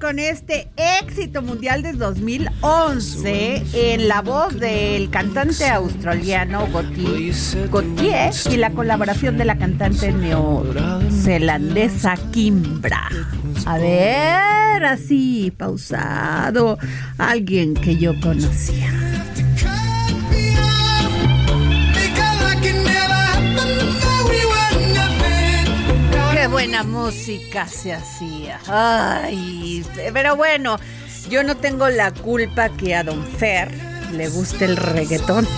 Con este éxito mundial de 2011 en la voz del cantante australiano Gautier y la colaboración de la cantante neozelandesa Kimbra. A ver, así, pausado, alguien que yo conocía. Buena música se hacía. Ay, pero bueno, yo no tengo la culpa que a Don Fer le guste el reggaetón.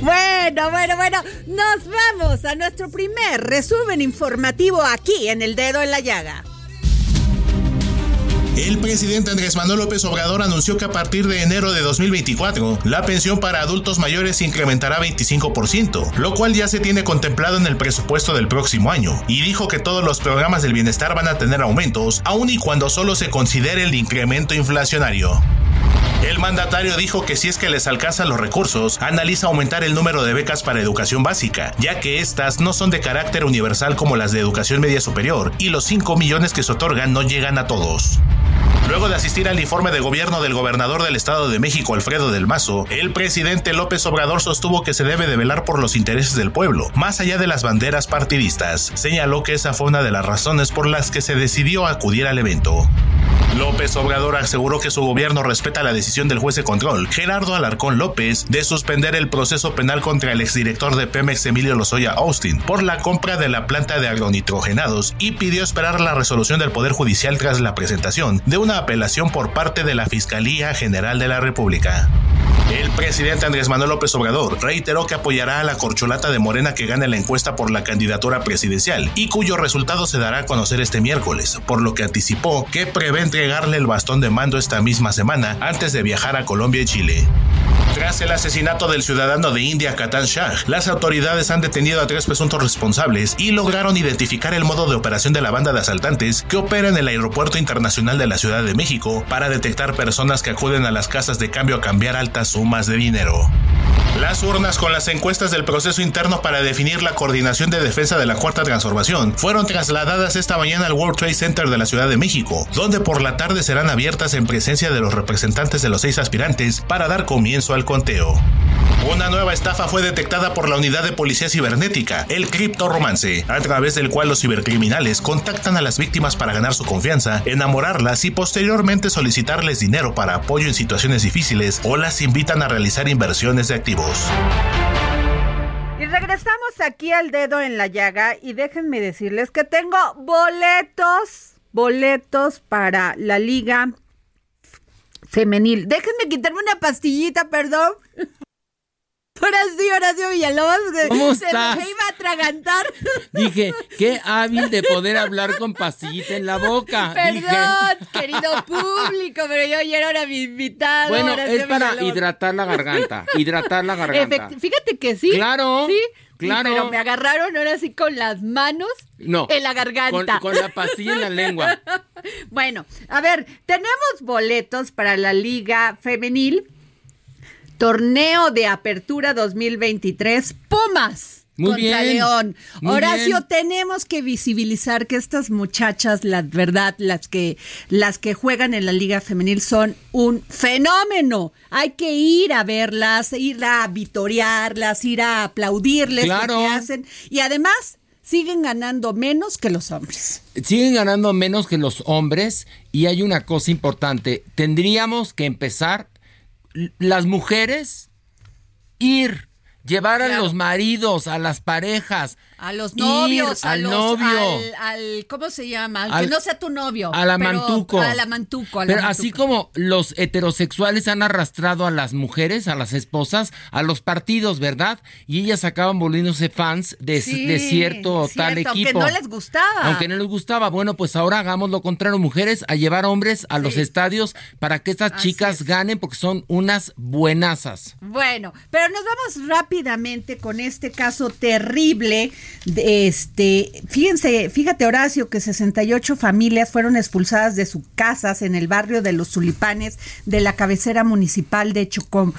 Bueno, bueno, bueno, nos vamos a nuestro primer resumen informativo aquí en El Dedo en la Llaga. El presidente Andrés Manuel López Obrador anunció que a partir de enero de 2024, la pensión para adultos mayores se incrementará 25%, lo cual ya se tiene contemplado en el presupuesto del próximo año, y dijo que todos los programas del bienestar van a tener aumentos, aun y cuando solo se considere el incremento inflacionario. El mandatario dijo que si es que les alcanzan los recursos, analiza aumentar el número de becas para educación básica, ya que estas no son de carácter universal como las de educación media superior, y los 5 millones que se otorgan no llegan a todos. Luego de asistir al informe de gobierno del gobernador del Estado de México, Alfredo del Mazo, el presidente López Obrador sostuvo que se debe de velar por los intereses del pueblo, más allá de las banderas partidistas. Señaló que esa fue una de las razones por las que se decidió acudir al evento. López Obrador aseguró que su gobierno respeta la decisión del juez de control, Gerardo Alarcón López, de suspender el proceso penal contra el exdirector de Pemex Emilio Lozoya Austin por la compra de la planta de agronitrogenados y pidió esperar la resolución del Poder Judicial tras la presentación de una apelación por parte de la Fiscalía General de la República. El presidente Andrés Manuel López Obrador reiteró que apoyará a la corcholata de Morena que gane la encuesta por la candidatura presidencial y cuyo resultado se dará a conocer este miércoles, por lo que anticipó que prevé entregarle el bastón de mando esta misma semana antes de viajar a Colombia y Chile. Tras el asesinato del ciudadano de India Katan Shah, las autoridades han detenido a tres presuntos responsables y lograron identificar el modo de operación de la banda de asaltantes que opera en el Aeropuerto Internacional de la Ciudad de México para detectar personas que acuden a las casas de cambio a cambiar altas sumas de dinero. Las urnas con las encuestas del proceso interno para definir la coordinación de defensa de la Cuarta Transformación fueron trasladadas esta mañana al World Trade Center de la Ciudad de México, donde por la tarde serán abiertas en presencia de los representantes de los seis aspirantes para dar comienzo al conteo. Una nueva estafa fue detectada por la unidad de policía cibernética, el criptoromance, a través del cual los cibercriminales contactan a las víctimas para ganar su confianza, enamorarlas y posteriormente solicitarles dinero para apoyo en situaciones difíciles o las invitan a realizar inversiones de activos. Y regresamos aquí al dedo en la llaga y déjenme decirles que tengo boletos, boletos para la liga femenil. Déjenme quitarme una pastillita, perdón. Ahora sí, Horacio Villalobos. ¿Cómo se estás? me iba a atragantar. Dije, qué hábil de poder hablar con pastillita en la boca. Dije. Perdón, querido público, pero yo ayer era mi invitado. Bueno, Horacio es para Villalobos. hidratar la garganta. Hidratar la garganta. Efect- Fíjate que sí. Claro, Sí. Claro. Pero me agarraron ahora sí con las manos No. en la garganta. Con, con la pastilla en la lengua. Bueno, a ver, tenemos boletos para la Liga Femenil, Torneo de Apertura 2023, Pumas. Muy contra bien, León. muy Horacio, bien. tenemos que visibilizar que estas muchachas, la verdad, las que, las que juegan en la Liga Femenil son un fenómeno. Hay que ir a verlas, ir a vitorearlas, ir a aplaudirles Claro. lo que hacen. Y además, siguen ganando menos que los hombres. Siguen ganando menos que los hombres y hay una cosa importante. Tendríamos que empezar las mujeres ir llevar a Claro. los maridos, a las parejas, A los novios, a al los- novio, al, al- ¿cómo se llama? Al, Al- que no sea tu novio. a la pero- mantuco. A la mantuco. a la Pero mantuco. así como los heterosexuales han arrastrado a las mujeres, a las esposas, a los partidos, ¿verdad? Y ellas acaban volviéndose fans de, Sí, de cierto o tal cierto, equipo. Aunque no les gustaba. Aunque no les gustaba. Bueno, pues ahora hagamos lo contrario, mujeres, a llevar hombres a los estadios para que estas Así chicas es. ganen porque son unas buenazas. Bueno, pero nos vamos rápidamente con este caso terrible. Este, fíjense, fíjate Horacio que 68 familias fueron expulsadas de sus casas en el barrio de Los Tulipanes de la cabecera municipal de Chocom.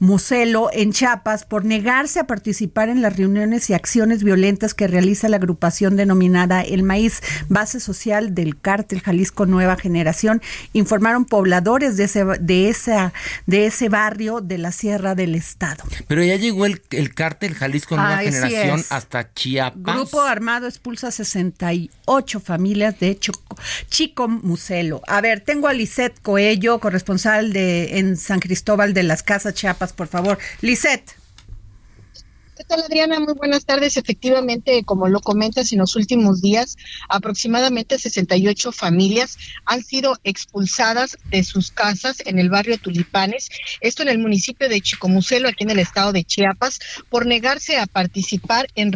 Muselo en Chiapas por negarse a participar en las reuniones y acciones violentas que realiza la agrupación denominada El Maíz, base social del cártel Jalisco Nueva Generación, informaron pobladores de ese, de esa, de ese barrio de la Sierra del Estado. Pero ya llegó el, el cártel Jalisco Nueva Generación hasta Chiapas. Grupo armado expulsa 68 familias de Choco- Chico Muselo. A ver, tengo a Lisette Coello, corresponsal de en San Cristóbal de las Casas Chiapas, por favor. Lisette. ¿Qué tal, Adriana? Muy buenas tardes. Efectivamente, como lo comentas, en los últimos días, aproximadamente 68 familias han sido expulsadas de sus casas en el barrio Tulipanes, esto en el municipio de Chicomucelo, aquí en el estado de Chiapas, por negarse a participar en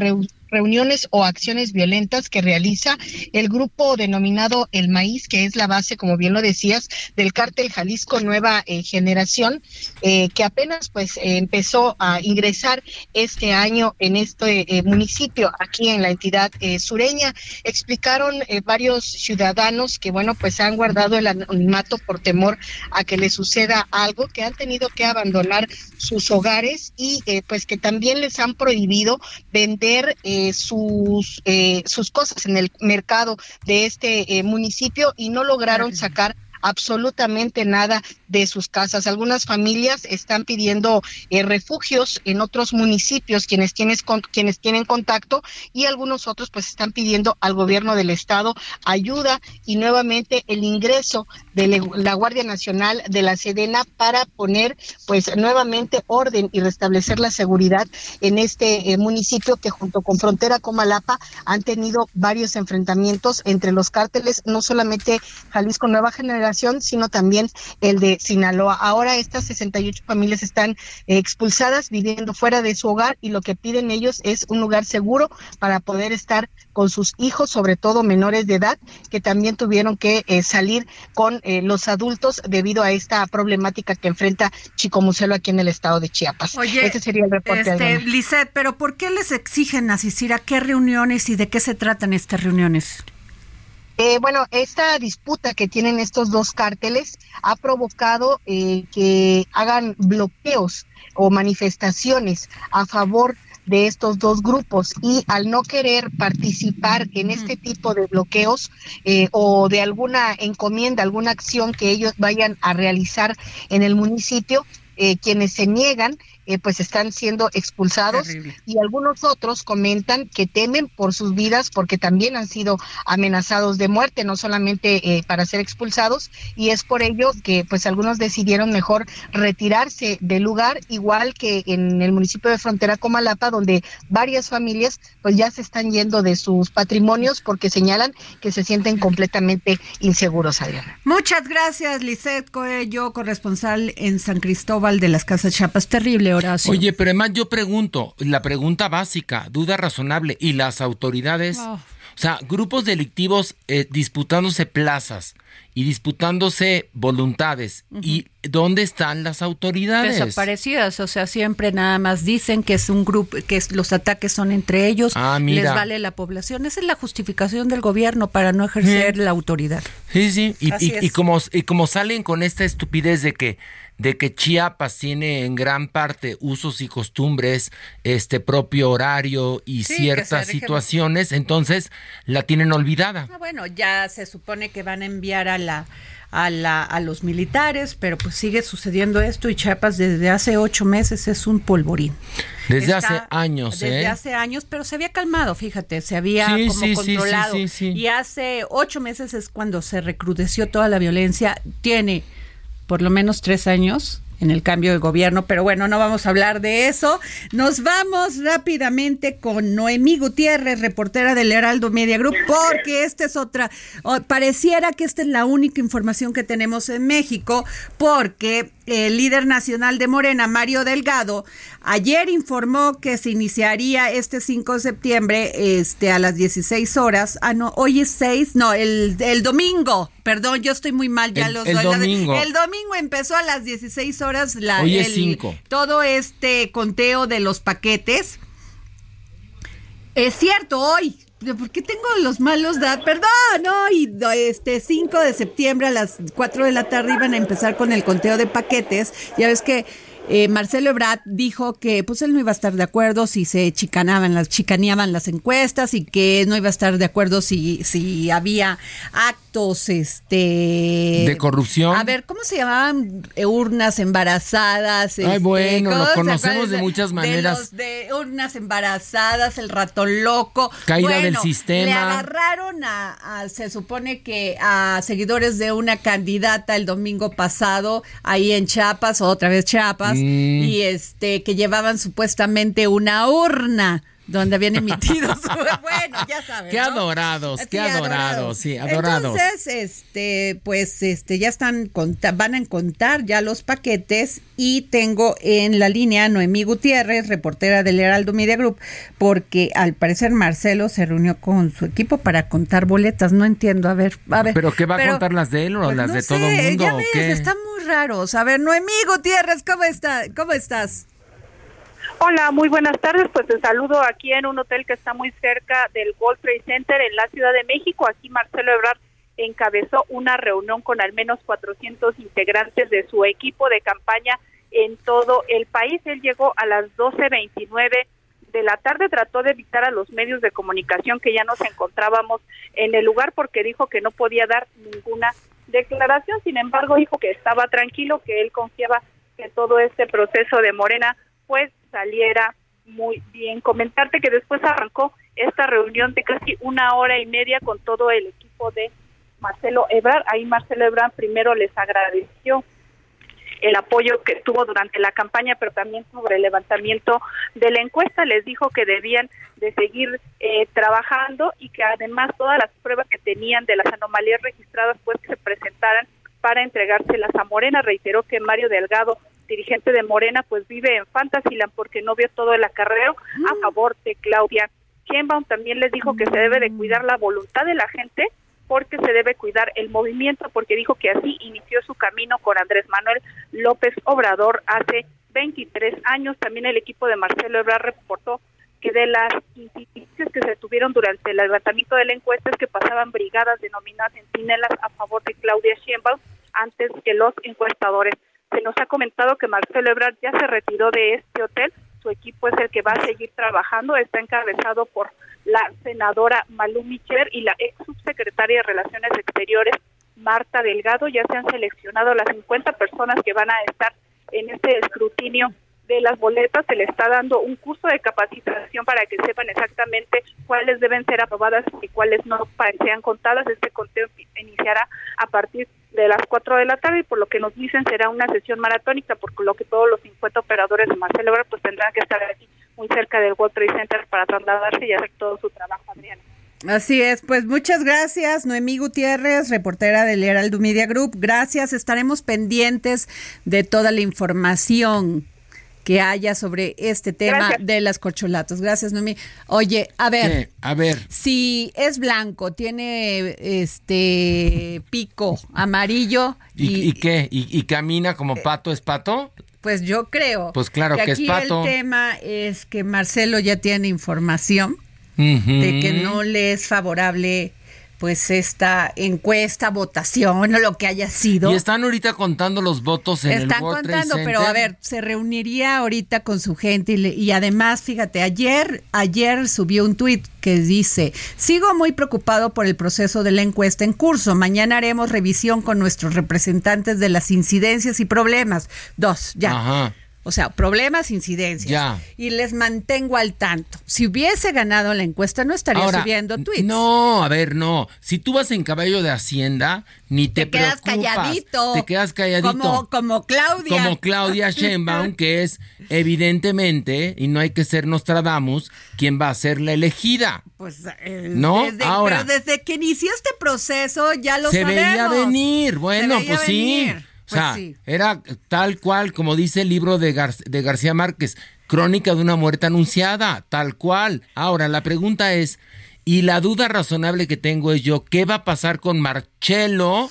reuniones o acciones violentas que realiza el grupo denominado El Maíz, que es la base, como bien lo decías, del cártel Jalisco Nueva eh, Generación, eh, que apenas pues empezó a ingresar este año en este eh, municipio, aquí en la entidad sureña. Explicaron varios ciudadanos que, bueno, pues han guardado el anonimato por temor a que les suceda algo, que han tenido que abandonar sus hogares y pues que también les han prohibido vender sus, eh, sus cosas en el mercado de este eh, municipio y no lograron sacar absolutamente nada de sus casas. Algunas familias están pidiendo eh, refugios en otros municipios quienes tienes con, quienes tienen contacto y algunos otros pues están pidiendo al gobierno del estado ayuda y nuevamente el ingreso de la Guardia Nacional de la Sedena para poner pues nuevamente orden y restablecer la seguridad en este eh, municipio que junto con Frontera Comalapa han tenido varios enfrentamientos entre los cárteles, no solamente Jalisco Nueva Generación, sino también el de Sinaloa. Ahora estas 68 familias están eh, expulsadas, viviendo fuera de su hogar y lo que piden ellos es un lugar seguro para poder estar con sus hijos, sobre todo menores de edad, que también tuvieron que eh, salir con eh, los adultos debido a esta problemática que enfrenta Chicomucelo aquí en el estado de Chiapas. Oye, Ese sería el reporte. Este. Lisette, pero ¿por qué les exigen asistir a qué reuniones y de qué se tratan estas reuniones? Eh, bueno, esta disputa que tienen estos dos cárteles ha provocado eh, que hagan bloqueos o manifestaciones a favor de estos dos grupos. Y al no querer participar en este tipo de bloqueos eh, o de alguna encomienda, alguna acción que ellos vayan a realizar en el municipio, eh, quienes se niegan eh, pues están siendo expulsados y algunos otros comentan que temen por sus vidas porque también han sido amenazados de muerte, no solamente eh, para ser expulsados y es por ello que pues algunos decidieron mejor retirarse del lugar, igual que en el municipio de Frontera Comalapa, donde varias familias pues ya se están yendo de sus patrimonios porque señalan que se sienten completamente inseguros, Adriana. Muchas gracias, Lisette Coello, corresponsal en San Cristóbal de las Casas Chiapas. Terrible Oye, pero además yo pregunto, la pregunta básica, duda razonable, ¿y las autoridades? O sea, grupos delictivos eh, disputándose plazas y disputándose voluntades. ¿Y dónde están las autoridades? Desaparecidas, o sea, siempre nada más dicen que es un grupo, que los ataques son entre ellos, ah, les vale la población. Esa es la justificación del gobierno para no ejercer la autoridad. Sí, sí, y, y, como, y como salen con esta estupidez de que de que Chiapas tiene en gran parte usos y costumbres, este propio horario y ciertas situaciones, entonces la tienen olvidada. Ah, bueno, ya se supone que van a enviar a la a, la, a los militares, pero pues sigue sucediendo esto y Chiapas desde hace ocho meses es un polvorín. Desde hace años, Desde ¿eh? hace años, pero se había calmado, fíjate, se había como controlado. y hace ocho meses es cuando se recrudeció toda la violencia. Tiene por lo menos tres años en el cambio de gobierno, pero bueno, no vamos a hablar de eso. Nos vamos rápidamente con Noemí Gutiérrez, reportera del Heraldo Media Group, porque esta es otra, pareciera que esta es la única información que tenemos en México, porque el líder nacional de Morena, Mario Delgado, ayer informó que se iniciaría este 5 de septiembre este, a las 16 horas. Ah, no, hoy es 6, no, el, el domingo, perdón, yo estoy muy mal, ya el, los el Domingo. El domingo empezó a las 16 horas la, hoy es 5. todo este conteo de los paquetes. Es cierto, hoy, ¿Por qué tengo los malos datos? Perdón, hoy, este 5 de septiembre a las 4 de la tarde iban a empezar con el conteo de paquetes. Ya ves que eh, Marcelo Ebrard dijo que pues él no iba a estar de acuerdo si se chicanaban las chicaneaban las encuestas y que no iba a estar de acuerdo si si había actos este de corrupción. A ver, ¿cómo se llamaban urnas embarazadas? Ay, este, bueno, lo conocemos de muchas maneras. De, urnas embarazadas, el ratón loco, caída del sistema. Le agarraron a, se supone que a seguidores de una candidata el domingo pasado ahí en Chiapas, otra vez Chiapas Mm. y este que llevaban supuestamente una urna donde habían emitido bueno, ya sabes. Qué adorados, qué adorados, sí, adorados. Entonces, este, pues, este, ya están, van a contar ya los paquetes y tengo en la línea Noemí Gutiérrez, reportera del Heraldo Media Group, porque al parecer Marcelo se reunió con su equipo para contar boletas, no entiendo, a ver, a ver. ¿Pero qué va a contar las de él o pues las de todo el mundo? Ya ves, están muy raros. A ver, Noemí Gutiérrez, ¿cómo, está, cómo estás? Hola, muy buenas tardes. Pues te saludo aquí en un hotel que está muy cerca del World Trade Center en la Ciudad de México. Aquí Marcelo Ebrard encabezó una reunión con al menos 400 integrantes de su equipo de campaña en todo el país. Él llegó a las 12.29 de la tarde, trató de evitar a los medios de comunicación que ya nos encontrábamos en el lugar porque dijo que no podía dar ninguna declaración. Sin embargo, dijo que estaba tranquilo, que él confiaba que todo este proceso de Morena pues saliera muy bien. Comentarte que después arrancó esta reunión de casi una hora y media con todo el equipo de Marcelo Ebrard. Ahí Marcelo Ebrard primero les agradeció el apoyo que tuvo durante la campaña, pero también sobre el levantamiento de la encuesta. Les dijo que debían de seguir eh, trabajando y que además todas las pruebas que tenían de las anomalías registradas pues que se presentaran para entregárselas a Morena. Reiteró que Mario Delgado dirigente de Morena, pues vive en Fantasyland porque no vio todo el acarreo a mm. favor de Claudia Sheinbaum. También les dijo que se debe de cuidar la voluntad de la gente porque se debe cuidar el movimiento, porque dijo que así inició su camino con Andrés Manuel López Obrador hace 23 años. También el equipo de Marcelo Ebrard reportó que de las incidencias que se tuvieron durante el levantamiento de la encuesta es que pasaban brigadas denominadas centinelas a favor de Claudia Sheinbaum antes que los encuestadores. Se nos ha comentado que Marcelo Ebrard ya se retiró de este hotel, su equipo es el que va a seguir trabajando, está encabezado por la senadora Malú Micher y la ex subsecretaria de Relaciones Exteriores Marta Delgado. Ya se han seleccionado las 50 personas que van a estar en este escrutinio de las boletas, se le está dando un curso de capacitación para que sepan exactamente cuáles deben ser aprobadas y cuáles no sean contadas. Este conteo iniciará a partir de las 4 de la tarde y por lo que nos dicen será una sesión maratónica, por lo que todos los 50 operadores de Marcelo Ebrard pues tendrán que estar aquí muy cerca del World Trade Center para trasladarse y hacer todo su trabajo, Adriana. Así es, pues muchas gracias, Noemí Gutiérrez, reportera del Heraldo Media Group. Gracias, estaremos pendientes de toda la información que haya sobre este tema de las corcholatas. Gracias, Noemí. Oye, a ver. A ver. Si es blanco, tiene este pico amarillo. ¿Y, qué? ¿Y, camina como eh, pato? ¿Es pato? Pues yo creo. Pues claro que, es pato. El tema es que Marcelo ya tiene información de que no le es favorable pues esta encuesta, votación o lo que haya sido. Y están ahorita contando los votos en están el World contando, pero a ver, se reuniría ahorita con su gente y, y además, fíjate, ayer ayer subió un tuit que dice, sigo muy preocupado por el proceso de la encuesta en curso. Mañana haremos revisión con nuestros representantes de las incidencias y problemas. Dos, ya. Ajá. O sea, problemas, incidencias. Y les mantengo al tanto. Si hubiese ganado la encuesta, no estaría subiendo tweets. No, a ver, no. Si tú vas en caballo de Hacienda, ni te, te quedas calladito. Te quedas calladito. Como, como Claudia. Como Claudia Sheinbaum, que es evidentemente, y no hay que ser Nostradamus, quien va a ser la elegida. Pues, eh, ¿no? Ahora. Pero desde que inició este proceso ya lo se sabemos. Se veía venir. Bueno, pues sí. O sea, pues era tal cual, como dice el libro de, de García Márquez, crónica de una muerte anunciada, tal cual. Ahora, la pregunta es, y la duda razonable que tengo es yo, ¿qué va a pasar con Marcelo?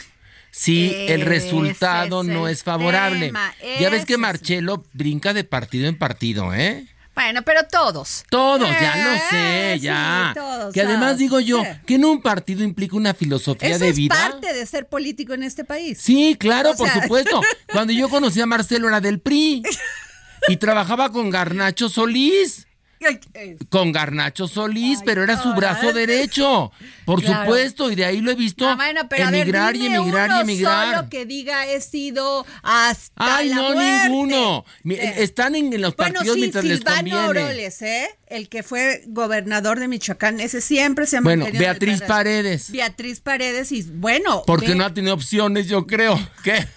si el resultado no es favorable. ya ves que Marcelo brinca de partido en partido, ¿eh? Bueno, pero todos. Todos, ya lo eh, sé, ya. que además digo yo, que en un partido implica una filosofía de vida. Es parte de ser político en este país. Sí, claro, por supuesto. Cuando yo conocí a Marcelo era del PRI y trabajaba con Garnacho Solís. Con Garnacho Solís, pero era su brazo derecho, por supuesto, y de ahí lo he visto emigrar y emigrar y emigrar. Solo que diga he sido hasta Ay, no, ninguno. Eh. Están en, los partidos mientras les conviene. Oroles, ¿eh? El que fue gobernador de Michoacán, ese siempre se ha Bueno, Beatriz Paredes. Beatriz Paredes y bueno. Porque no ha tenido opciones, yo creo. ¿Qué?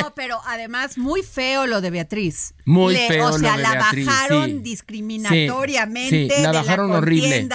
No, pero además muy feo lo de Beatriz. Muy feo. O sea, la bajaron discriminatoriamente. Sí, la bajaron horrible.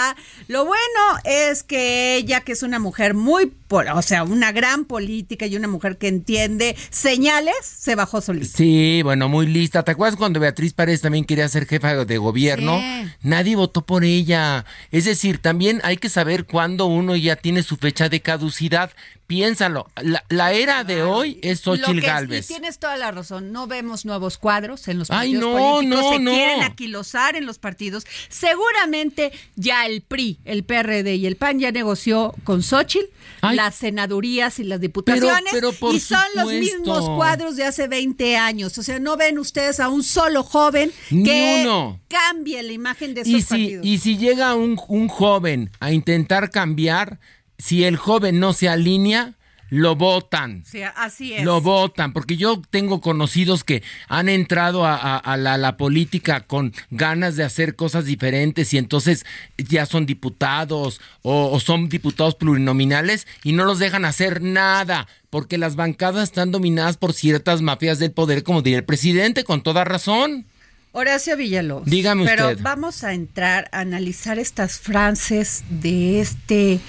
Lo bueno es que ella, que es una mujer muy, o sea, una gran política y una mujer que entiende señales, se bajó solita. Sí, bueno, muy lista. ¿Te acuerdas cuando Beatriz Párez también quería ser jefa de gobierno? Nadie votó por ella. Es decir, también hay que saber cuándo uno ya tiene su fecha de caducidad piénsalo, la, era de hoy es Xochitl Galvez. Y tienes toda la razón, no vemos nuevos cuadros en los partidos políticos, se quieren aquilosar en los partidos. Seguramente ya el PRI, el PRD y el PAN ya negoció con Xochitl las senadurías y las diputaciones y son los mismos cuadros de hace 20 años. O sea, no ven ustedes a un solo joven que cambie la imagen de esos partidos. Y si llega un, un joven a intentar cambiar si el joven no se alinea, lo votan. Sí, así es. Lo votan, porque yo tengo conocidos que han entrado a, la, política con ganas de hacer cosas diferentes y entonces ya son diputados o, son diputados plurinominales y no los dejan hacer nada, porque las bancadas están dominadas por ciertas mafias del poder, como diría el presidente, con toda razón. Horacio Villalobos. Dígame usted. Pero vamos a entrar a analizar estas frases de este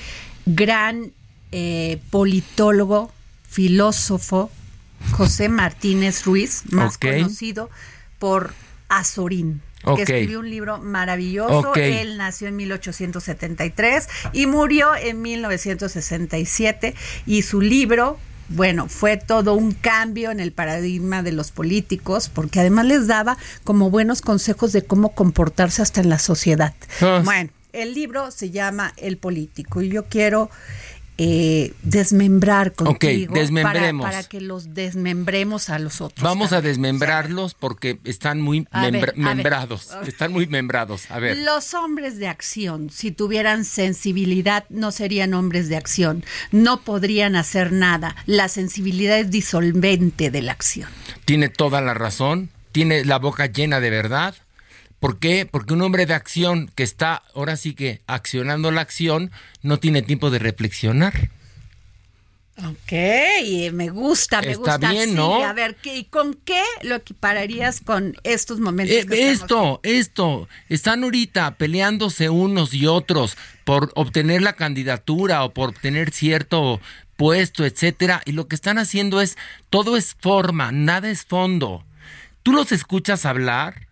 gran eh, politólogo, filósofo, José Martínez Ruiz, más conocido por Azorín. que escribió un libro maravilloso. Él nació en 1873 y murió en 1967 y su libro bueno, fue todo un cambio en el paradigma de los políticos, porque además les daba como buenos consejos de cómo comportarse hasta en la sociedad. Ah. Bueno, el libro se llama El Político y yo quiero eh, desmembrar contigo para- desmembremos. Para, que los desmembremos a los otros. Vamos a desmembrarlos porque están muy membra- ver. membrados. Están muy membrados. A ver. Los hombres de acción, si tuvieran sensibilidad, no serían hombres de acción. No podrían hacer nada. La sensibilidad es disolvente de la acción. Tiene toda la razón. Tiene la boca llena de verdad. ¿Por qué? Porque un hombre de acción que está ahora sí que accionando la acción no tiene tiempo de reflexionar. Ok, y me gusta, me Está gusta. bien, Sí, ¿no? A ver, ¿qué, ¿y con qué lo equipararías con estos momentos? Eh, que estamos esto, esto, están ahorita peleándose unos y otros por obtener la candidatura o por obtener cierto puesto, etcétera, y lo que están haciendo es todo es forma, nada es fondo. Tú los escuchas hablar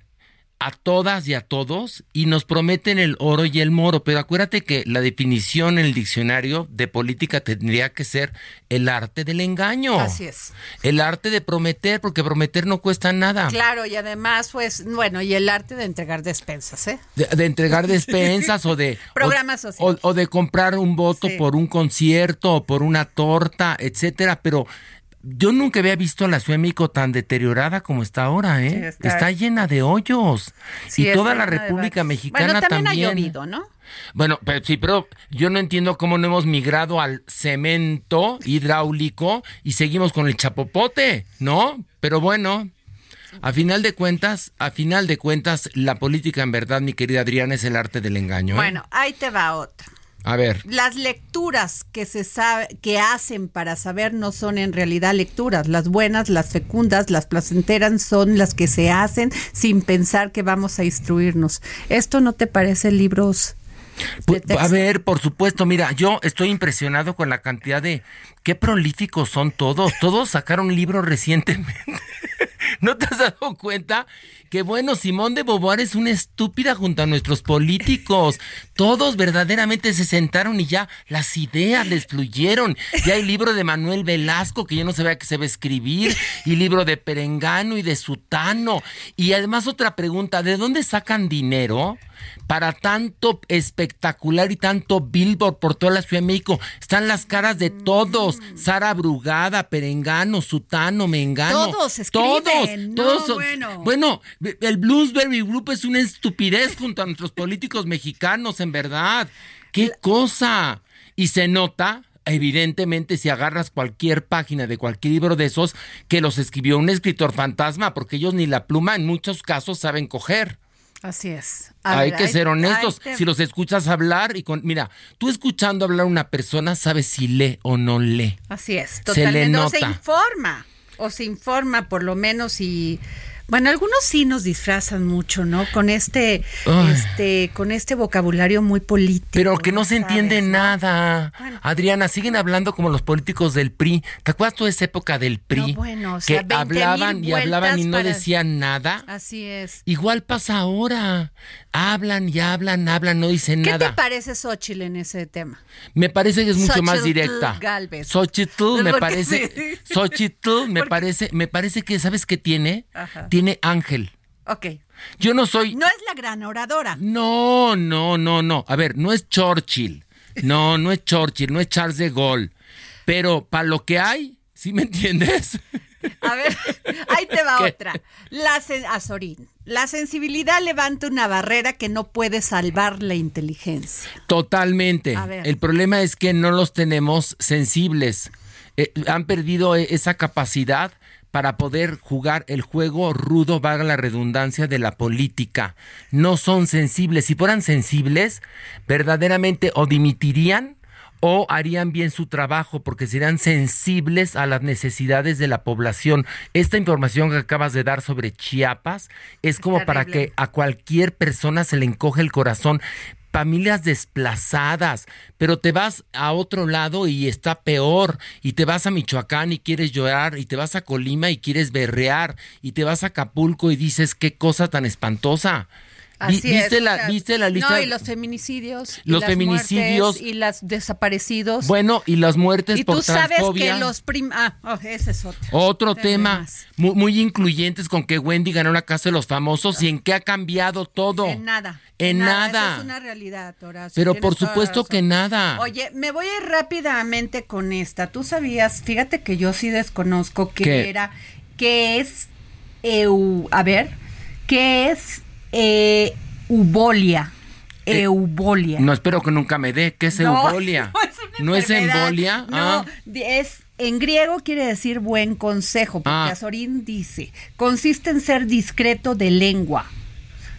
a todas y a todos y nos prometen el oro y el moro, pero acuérdate que la definición en el diccionario de política tendría que ser el arte del engaño. Así es. El arte de prometer, porque prometer no cuesta nada. Claro, y además, pues, bueno, y el arte de entregar despensas, ¿eh? de, de entregar despensas o de Programas o, sociales. o- o de comprar un voto Sí. por un concierto o por una torta, etcétera, pero yo nunca había visto a la Ciudad de México tan deteriorada como está ahora, ¿eh? Sí, está... está- llena de hoyos. Sí, y toda la República. Mexicana Bueno, también, también. ha llovido, ¿no? Bueno, pero sí, pero yo no entiendo cómo no hemos migrado al cemento hidráulico y seguimos con el chapopote, ¿no? Pero bueno, a final de cuentas, a final de cuentas, la política en verdad, mi querida Adriana, es el arte del engaño. ¿eh? Bueno, ahí te va otra. A ver. Las lecturas que se sabe que hacen para saber no son en realidad lecturas. Las buenas, las fecundas, las placenteras son las que se hacen sin pensar que vamos a instruirnos. ¿Esto no te parece libros de? A ver, por supuesto, mira, yo estoy impresionado con la cantidad de qué prolíficos son todos. Todos sacaron libros recientemente. ¿No te has dado cuenta? Que bueno, Simón de Beauvoir es una estúpida junto a nuestros políticos. Todos verdaderamente se sentaron y ya las ideas les fluyeron. Ya hay libro de Manuel Velasco, que yo no sabía que se va a escribir, y libro de Perengano y de Sutano. Y además otra pregunta, ¿de dónde sacan dinero? para tanto espectacular y tanto billboard por toda la Ciudad de México. Están las caras de todos. Sara Brugada, Perengano, Sutano, Mengano. Todos escriben, Todos. no, todos son- bueno. bueno, el Bluesberry Group es una estupidez junto a nuestros políticos mexicanos, en verdad. ¡Qué cosa! Y se nota... Evidentemente, si agarras cualquier página de cualquier libro de esos, que los escribió un escritor fantasma, porque ellos ni la pluma en muchos casos saben coger. Así es. A Hay ver, que ser honestos. te- Si los escuchas hablar y con, mira, tú escuchando hablar a una persona sabes si lee o no lee. Así es, Se totalmente. le O se informa, o se informa por lo menos y bueno, algunos sí nos disfrazan mucho, ¿no? Con este, Ay. este, con este vocabulario muy político. Pero que no se ¿sabes, entiende nada. Bueno. Adriana, siguen hablando como los políticos del PRI. ¿Te acuerdas toda esa época del PRI? No, bueno, o sea, que 20,000 hablaban y hablaban y no para- decían nada. Así es. Igual pasa ahora. Hablan y hablan, hablan, no dicen ¿Qué nada. te parece Xochitl en ese tema? Me parece que es mucho más directa. Galvez. Xochitl me parece. sí. Xochitl me parece, me parece que, ¿sabes qué tiene? Ajá. Tiene ángel. Ok. Yo no soy. No es la gran oradora. No, no, no, no. A ver, no es Churchill. No, no es Churchill, no es Charles de Gaulle. Pero para lo que hay, ¿sí me entiendes? A ver, ahí te va ¿Qué? otra. La Azorín. La sensibilidad levanta una barrera que no puede salvar la inteligencia. Totalmente. El problema es que no los tenemos sensibles. Eh, han perdido eh, esa capacidad para poder jugar el juego rudo, vaga la redundancia, de la política. No son sensibles. Si fueran sensibles, verdaderamente o dimitirían o harían bien su trabajo porque serían sensibles a las necesidades de la población. Esta información que acabas de dar sobre Chiapas es como para que a cualquier persona se le encoge el corazón. Familias desplazadas, pero te vas a otro lado y está peor, y te vas a Michoacán y quieres llorar, y te vas a Colima y quieres berrear, y te vas a Acapulco y dices qué cosa tan espantosa. Así ¿Viste, es, la, o sea, ¿Viste la lista? No, y los feminicidios. y Los las feminicidios. y las desaparecidos. Bueno, y las muertes y por tú sabes transfobia. que los prim... Ah, oh, ese es otro. Otro tema, muy, muy incluyentes con que Wendy ganó la Casa de los Famosos y en qué ha cambiado todo. En nada. En nada. Eso es una realidad, Horacio. Pero por supuesto que nada. Oye, me voy a ir rápidamente con esta. Tú sabías, fíjate que yo sí desconozco qué, ¿Qué? era, qué es, eu, a ver, qué es eh, eubolia. Eh, Eubolia. No espero que nunca me dé. ¿Qué es No, eubolia? No es, ¿No es embolia? No, Ah. es en griego quiere decir buen consejo, porque Ah. Azorín dice, consiste en ser discreto de lengua.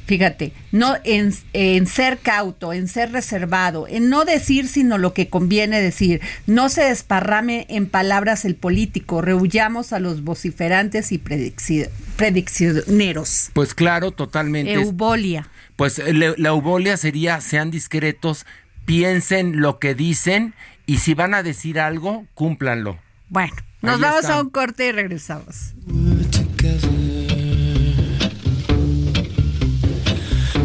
Fíjate, no en, en ser cauto, en ser reservado, en no decir sino lo que conviene decir. No se desparrame en palabras el político, rehuyamos a los vociferantes y predicci- prediccioneros. Pues claro, totalmente. Eubolia. Pues eh, le- la eubolia sería, sean discretos, piensen lo que dicen y si van a decir algo, cúmplanlo. Bueno, nos Ahí vamos está. a un corte y regresamos.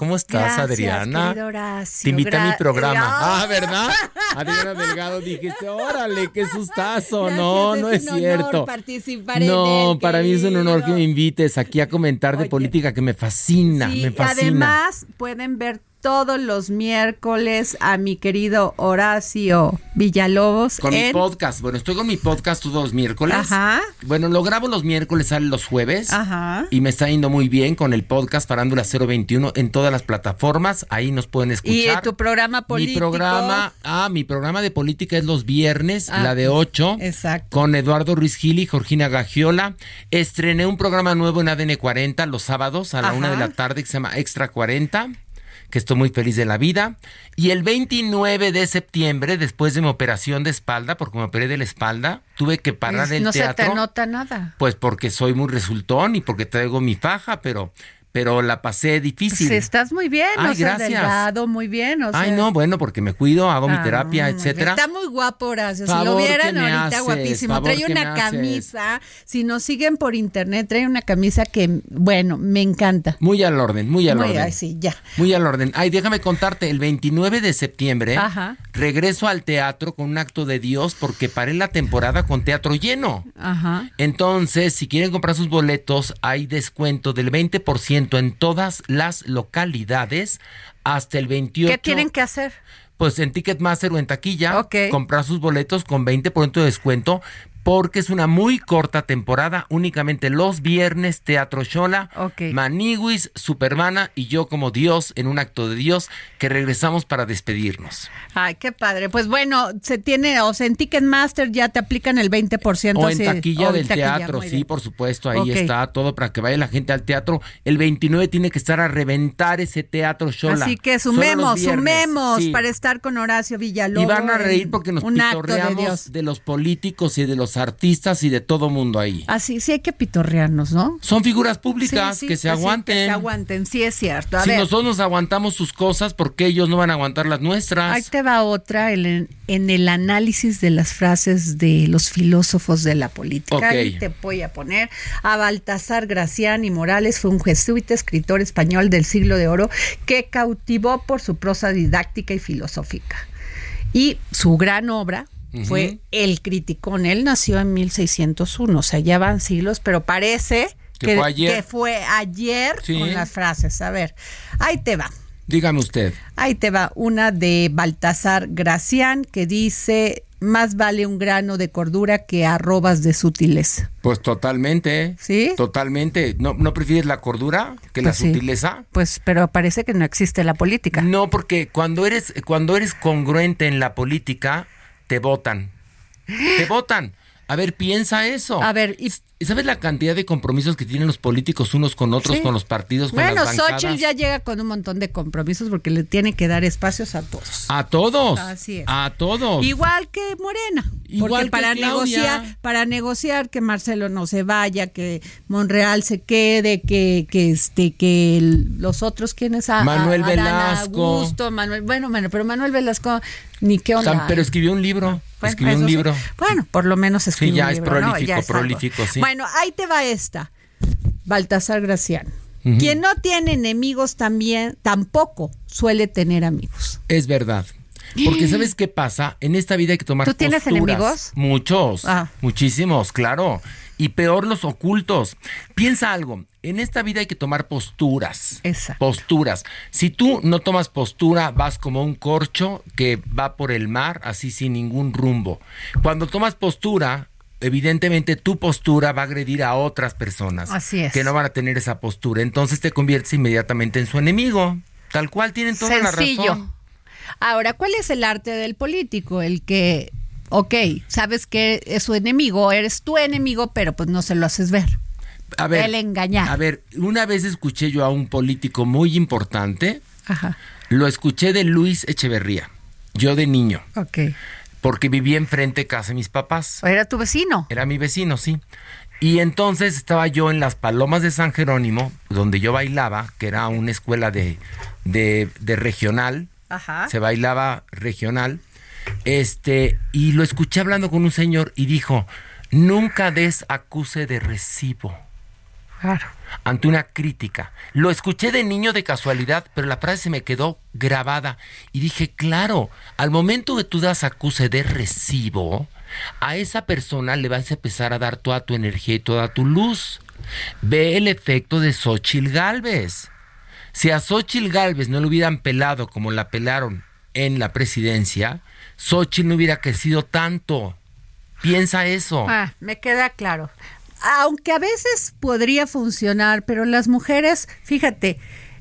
¿Cómo estás, Gracias, Adriana? Horacio. Te invité a mi Gra- programa. No. Ah, ¿verdad? Adriana Delgado, dijiste, órale, qué sustazo. Gracias, no, no es un honor cierto. en No, él, para mí es un honor que me invites aquí a comentar de Oye. política que me fascina, Sí, me fascina. además pueden ver todos los miércoles a mi querido Horacio Villalobos Con mi podcast. Bueno, estoy con mi podcast todos los miércoles. Ajá. Bueno, lo grabo los miércoles, sale los jueves. Ajá. Y me está yendo muy bien con el podcast Farándula 021 en todas las plataformas. Ahí nos pueden y escuchar. tu programa político. Mi programa, ah, mi programa de política es los viernes, Ah, la de 8. exacto. Con Eduardo Ruiz Gil y Georgina Gagiola. Estrené un programa nuevo en ADN 40 los sábados a la Ajá. una de la tarde que se llama Extra 40 que estoy muy feliz de la vida. Y el 29 de septiembre, después de mi operación de espalda, porque me operé de la espalda, tuve que parar Pues, el no teatro. se te nota nada. Pues porque soy muy resultón y porque traigo mi faja, pero, pero la pasé difícil. Pues estás muy bien, Ay, o sea, gracias. delgado, muy bien. O Ay, sea. no, bueno, porque me cuido, hago mi Ah, terapia, etcétera. Está muy guapo, Horacio. Si lo vieran ahorita, haces, guapísimo. favor Trae una haces. camisa. Si nos siguen por internet, trae una camisa que, bueno, me encanta. Muy al orden, muy al Muy- orden. ay, sí, ya. Muy al orden. Ay, déjame contarte, el 29 de septiembre Ajá. regreso al teatro con un acto de Dios porque paré la temporada con teatro lleno. Ajá. Entonces, si quieren comprar sus boletos, hay descuento del 20% en todas las localidades hasta el 28. ¿Qué tienen que hacer? Pues en Ticketmaster o en taquilla, Ok. comprar sus boletos con 20% de descuento, porque es una muy corta temporada, únicamente los viernes, Teatro Shola, Ok. Maniguis, Supermana y yo como Dios en un acto de Dios que regresamos para despedirnos. Ay, qué padre. Pues bueno, se tiene, o sea, en Ticketmaster ya te aplican el 20%. O en sí, taquilla o en del taquilla, teatro, sí, por supuesto, ahí está todo para que vaya la gente al teatro. El 29 tiene que estar a reventar ese teatro Shola. Así que sumemos, sumemos sí. para estar con Horacio Villalobos. Y van a reír porque nos de pitorreamos de, los políticos y de los artistas y de todo mundo ahí. Así, sí hay que pitorrearnos, ¿no? Son figuras públicas Sí, sí, que se pues aguanten. que se aguanten, sí es cierto. A si ver, nosotros nos aguantamos sus cosas, ¿por qué ellos no van a aguantar las nuestras? ahí te va otra en, en el análisis de las frases de los filósofos de la política. Ahí te voy a poner a Baltasar Gracián y Morales, fue un jesuita, escritor español del siglo de oro, que cautivó por su prosa didáctica y filosófica. Y su gran obra fue El Criticón. Él nació en 1601, o sea, ya van siglos, pero parece Que que, fue ayer. que fue ayer Sí. con las frases. A ver, ahí te va. Dígame usted. Ahí te va una de Baltasar Gracián que dice, más vale un grano de cordura que arrobas de sutileza. Pues totalmente. ¿Sí? Totalmente. ¿No, ¿No prefieres la cordura que la Pues sí. sutileza? Pues, pero parece que no existe la política. No, porque cuando eres, cuando eres congruente en la política, te votan. Te votan. A ver, piensa eso. A ver, y ¿Y ¿Sabes la cantidad de compromisos que tienen los políticos unos con otros, Sí. con los partidos, con bueno, las bancadas? Xochitl ya llega con un montón de compromisos porque le tiene que dar espacios a todos. A todos. Así es. A todos. Igual que Morena. Igual porque que para Claudia. negociar, para negociar que Marcelo no se vaya, que Monreal se quede, que, que este, que el- los otros quienes a, Manuel a- Velasco. Augusto, Manuel, bueno, bueno, pero Manuel Velasco ni qué onda. Pero escribió un libro. Bueno, escribió eso un sí. libro. Bueno, por lo menos escribió ya un es libro, ¿no? prolífico, Ya es prolífico, sí. Bueno, ahí te va esta. Baltasar Gracián. Ujú. Quien no tiene enemigos también tampoco suele tener amigos. Es verdad. Porque ¿sabes qué pasa? En esta vida hay que tomar ¿Tú tienes posturas. enemigos? Muchos. Ah. Muchísimos, claro. Y peor los ocultos. Piensa algo. En esta vida hay que tomar posturas. Exacto. Posturas. Si tú no tomas postura, vas como un corcho que va por el mar, así sin ningún rumbo. Cuando tomas postura, evidentemente tu postura va a agredir a otras personas. Así es. Que no van a tener esa postura. Entonces te conviertes inmediatamente en su enemigo. Tal cual tienen toda la Sencillo. razón. Ahora, ¿cuál es el arte del político? El que, ok, sabes que es su enemigo, eres tu enemigo, pero pues no se lo haces ver. A ver, El engañar. A ver, una vez escuché yo a un político muy importante, Ajá, lo escuché de Luis Echeverría, yo de niño, ok. porque vivía enfrente de casa de mis papás. Era tu vecino. Era mi vecino, sí. Y entonces estaba yo en las Palomas de San Jerónimo, donde yo bailaba, que era una escuela de, de, de regional, Ajá. se bailaba regional, este, y lo escuché hablando con un señor y dijo, nunca des acuse de recibo Claro. ante una crítica. Lo escuché de niño de casualidad, pero la frase se me quedó grabada. Y dije, claro, al momento que tú das acuse de recibo, a esa persona le vas a empezar a dar toda tu energía y toda tu luz. Ve el efecto de Xochitl Galvez. Si a Xochitl Galvez no le hubieran pelado como la pelaron en la presidencia, Xochitl no hubiera crecido tanto. Piensa eso. Ah, me queda claro. Aunque a veces podría funcionar, pero las mujeres, fíjate,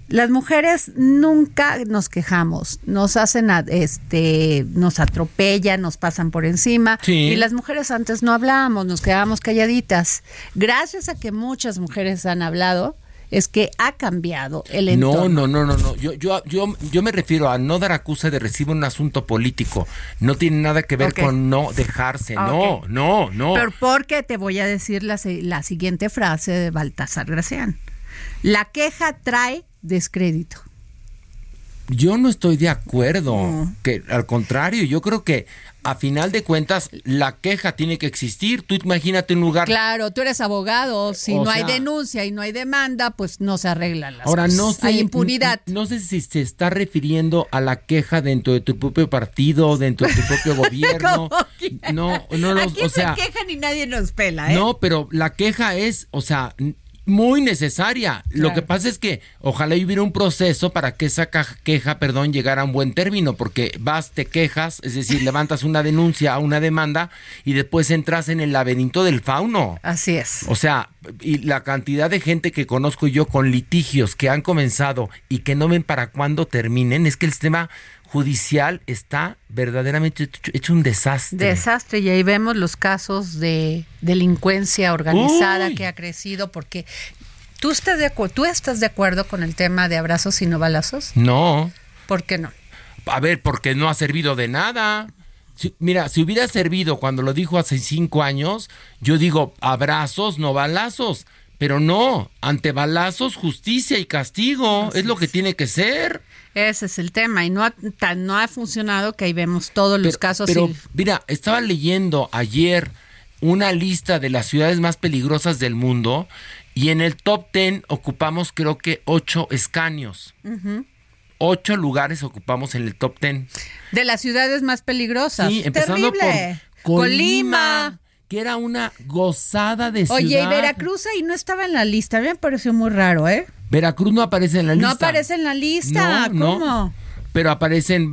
las mujeres nunca nos quejamos, nos hacen, a- este, nos atropellan, nos pasan por encima. Sí. Y las mujeres antes no hablábamos, nos quedábamos calladitas. Gracias a que muchas mujeres han hablado, es que ha cambiado el entorno. No, no, no, no, no. Yo, yo, yo, yo me refiero a no dar acuse de recibo un asunto político. No tiene nada que ver con no dejarse. Ah, No, no, no. Pero porque te voy a decir la, la siguiente frase de Baltasar Gracián. La queja trae descrédito. Yo no estoy de acuerdo. Que al contrario, yo creo que a final de cuentas la queja tiene que existir. Tú imagínate un lugar. Claro, tú eres abogado, si O no hay denuncia y no hay demanda, pues no se arreglan las Ahora cosas. no sé, Hay impunidad. No sé si se está refiriendo a la queja dentro de tu propio partido, dentro de tu propio gobierno. No, no, no, Aquí o sea, se quejan y nadie nos pela, ¿eh? No, pero la queja es, o sea, muy necesaria. Lo que pasa es que ojalá hubiera un proceso para que esa queja, perdón, llegara a un buen término, porque vas, te quejas, es decir, levantas una denuncia a una demanda y después entras en el laberinto del fauno. Así es. O sea, y la cantidad de gente que conozco yo con litigios que han comenzado y que no ven para cuándo terminen, es que el sistema judicial está verdaderamente hecho, un desastre. Desastre, y ahí vemos los casos de delincuencia organizada que ha crecido porque ¿tú estás, de ¿tú estás de acuerdo con el tema de abrazos y no balazos? No. ¿Por qué no? A ver, porque no ha servido de nada. mira, si hubiera servido cuando lo dijo hace cinco años, yo digo abrazos, no balazos. Pero no, ante balazos, justicia y castigo. es lo que tiene que ser. Ese es el tema y no ha, no ha funcionado que ahí vemos todos los casos. Pero mira, estaba leyendo ayer una lista de las ciudades más peligrosas del mundo y en el top ten ocupamos creo que ocho escaños. Ocho lugares ocupamos en el top ten. De las ciudades más peligrosas. Sí, empezando Terrible. por Colima que era una gozada de ciudad. Oye, y Veracruz ahí no estaba en la lista, a mí me pareció muy raro, ¿eh? Veracruz no aparece en la lista. No aparece en la lista, ¿cómo? Pero aparecen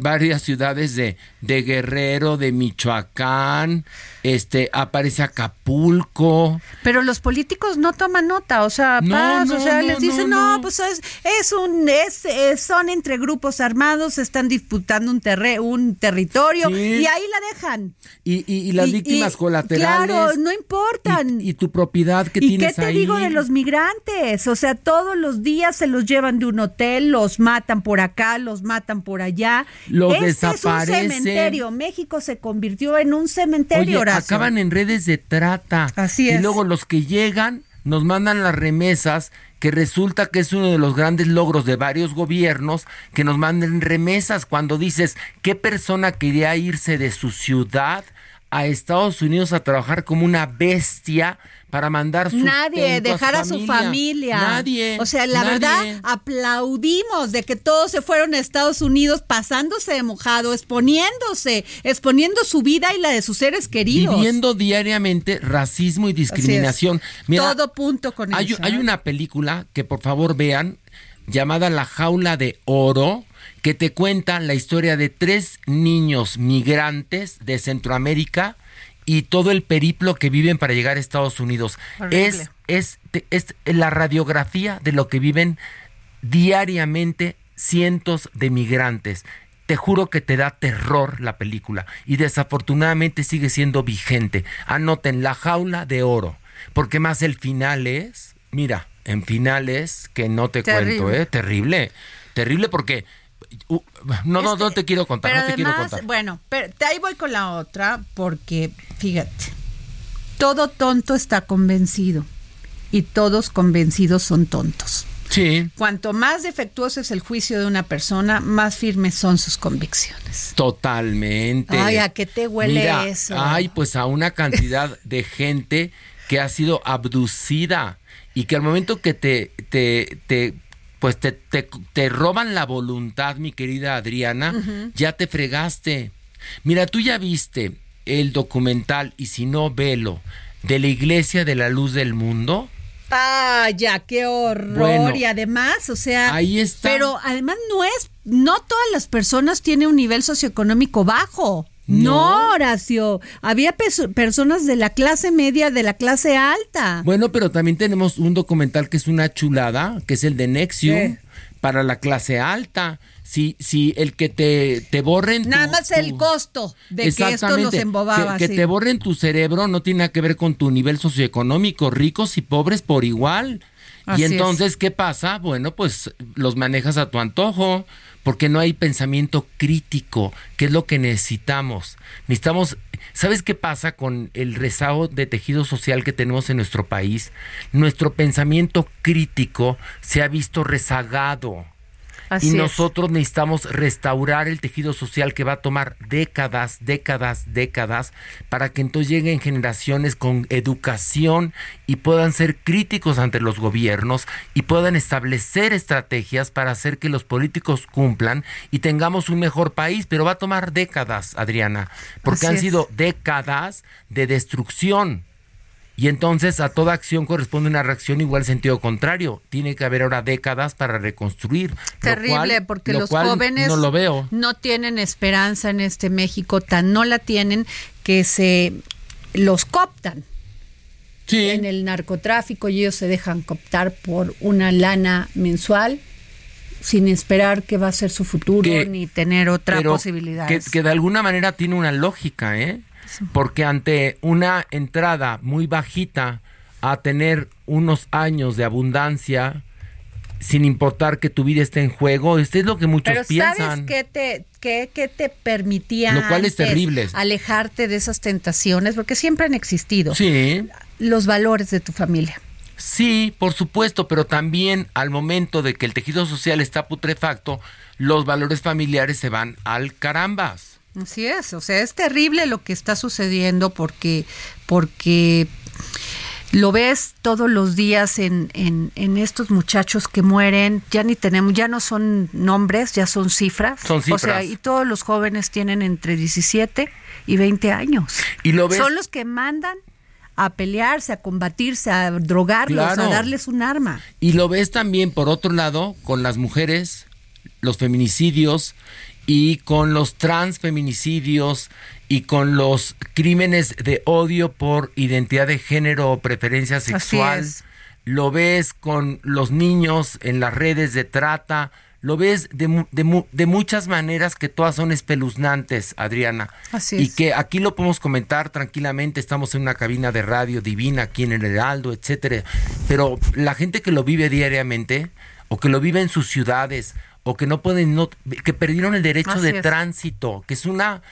varias ciudades de, de Guerrero, de Michoacán, este, aparece Acapulco. Pero los políticos no toman nota, o sea, o sea, les dicen, no, pues es, es un, es, son entre grupos armados, están disputando un, terre, un territorio y ahí la dejan. Y, y, las víctimas colaterales. Claro, no importan. Y, tu propiedad que tienes. ¿Y qué te digo de los migrantes? O sea, todos los días se los llevan de un hotel, los matan por acá, los matan por allá. Los este desaparecen. Es un cementerio. México se convirtió en un cementerio, Oye, Acaban en redes de trata. Así es. Y luego los que llegan nos mandan las remesas, que resulta que es uno de los grandes logros de varios gobiernos, que nos manden remesas cuando dices, ¿qué persona quería irse de su ciudad a Estados Unidos a trabajar como una bestia para mandar su Nadie, dejar a su, familia. Nadie. O sea, la verdad, aplaudimos de que todos se fueron a Estados Unidos pasándose de mojado, exponiéndose, exponiendo su vida y la de sus seres queridos. Viviendo diariamente racismo y discriminación. Todo punto con hay, eso. Hay ¿eh? una película que por favor vean llamada La Jaula de Oro que te cuenta la historia de tres niños migrantes de Centroamérica y todo el periplo que viven para llegar a Estados Unidos. Es, es, es la radiografía de lo que viven diariamente cientos de migrantes. Te juro que te da terror la película y desafortunadamente sigue siendo vigente. Anoten la jaula de oro, porque más el final es, mira, en finales que no te cuento, ¿eh? Terrible, terrible porque no, no, no te quiero contar, no te quiero contar. Bueno, pero ahí voy con la otra, porque fíjate, todo tonto está convencido y todos convencidos son tontos. Sí. Cuanto más defectuoso es el juicio de una persona, más firmes son sus convicciones. Totalmente. Ay, ¿a qué te huele eso? Ay, pues a una cantidad de gente que ha sido abducida y que al momento que te, te, te pues te, te, roban la voluntad, mi querida Adriana, ya te fregaste. Mira, tú ya viste el documental, y si no, velo, de la Iglesia de la Luz del Mundo. Ah, ya, qué horror. y además, o sea, ahí está. Pero además no es, no todas las personas tienen un nivel socioeconómico bajo. No, Horacio. Había personas de la clase media, de la clase alta. Bueno, pero también tenemos un documental que es una chulada, que es el de Nexium, para la clase alta. Si, si el que te, te borren. Nada más el costo de que esto nos embobaba. Que, que te borren tu cerebro no tiene nada que ver con tu nivel socioeconómico. Ricos y pobres por igual. Y entonces, ¿qué pasa? Bueno, pues los manejas a tu antojo porque no hay pensamiento crítico, que es lo que necesitamos. Necesitamos, ¿sabes qué pasa con el rezago de tejido social que tenemos en nuestro país? Nuestro pensamiento crítico se ha visto rezagado y nosotros necesitamos restaurar el tejido social que va a tomar décadas, décadas, décadas, para que entonces lleguen generaciones con educación y puedan ser críticos ante los gobiernos y puedan establecer estrategias para hacer que los políticos cumplan y tengamos un mejor país, pero va a tomar décadas, Adriana, porque han sido décadas de destrucción Y entonces a toda acción corresponde una reacción igual sentido contrario. Tiene que haber ahora décadas para reconstruir. Terrible, porque los jóvenes no lo veo. no tienen esperanza en este México, tan no la tienen que se los cooptan. En el narcotráfico y ellos se dejan cooptar por una lana mensual sin esperar que va a ser su futuro ni tener otra posibilidad. Que, que de alguna manera tiene una lógica, ¿eh? Porque ante una entrada muy bajita a tener unos años de abundancia, sin importar que tu vida esté en juego, esto es lo que muchos Pero piensan. ¿sabes qué te, qué, qué te permitía Lo cual es terrible. alejarte de esas tentaciones? Porque siempre han existido. Sí. Los valores de tu familia. Sí, por supuesto, pero también al momento de que el tejido social está putrefacto, los valores familiares se van al carambas. Así es, o sea, es terrible lo que está sucediendo porque, porque lo ves todos los días en, en, estos muchachos que mueren, ya ni tenemos, ya no son nombres, ya son cifras. Son cifras. O sea, y todos los jóvenes tienen entre 17 y 20 años. Y lo ves. Son los que mandan a pelearse, a combatirse, a drogarlos, a darles un arma. Y lo ves también, por otro lado, con las mujeres, los feminicidios y con los transfeminicidios y con los crímenes de odio por identidad de género o preferencia sexual. Lo ves con los niños en las redes de trata. Lo ves de, de, muchas maneras que todas son espeluznantes, Adriana. Así y que aquí lo podemos comentar tranquilamente. Estamos en una cabina de radio divina aquí en el Heraldo, etcétera. Pero la gente que lo vive diariamente o que lo vive en sus ciudades o que no pueden, no, que perdieron el derecho de tránsito, que es una,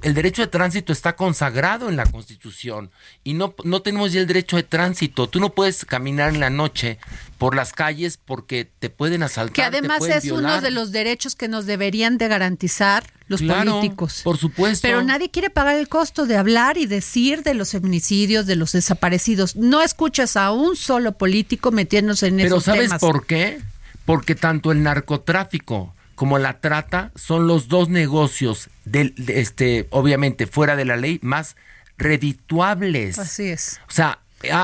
el derecho de tránsito está consagrado en la Constitución y no, no tenemos ya el derecho de tránsito. Tú no puedes caminar en la noche por las calles porque te pueden asaltar. Que además es uno de los derechos que nos deberían de garantizar los políticos. Por supuesto. Pero nadie quiere pagar el costo de hablar y decir de los feminicidios, de los desaparecidos. No escuchas a un solo político metiéndose en esos temas. Pero ¿sabes por qué? Porque tanto el narcotráfico como la trata son los dos negocios del este obviamente fuera de la ley más redituables. Así es. O sea,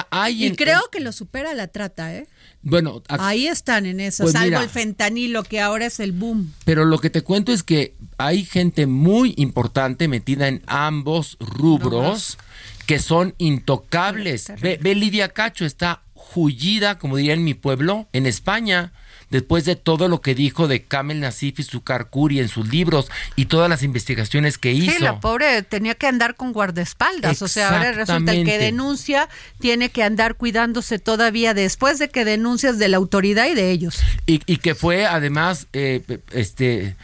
hay y creo que lo supera la trata, ¿eh? Bueno, ahí están en eso, pues salvo el fentanilo que ahora es el boom. Pero lo que te cuento es que hay gente muy importante metida en ambos rubros que son intocables. Ve, ve Lidia Cacho está jullida, como diría en mi pueblo, en España después de todo lo que dijo de Kamel Nasif y su Karkuri en sus libros y todas las investigaciones que hizo. Sí, la pobre tenía que andar con guardaespaldas, o sea, ahora resulta el que denuncia tiene que andar cuidándose todavía después de que denuncias de la autoridad y de ellos. Y, que fue además, eh, este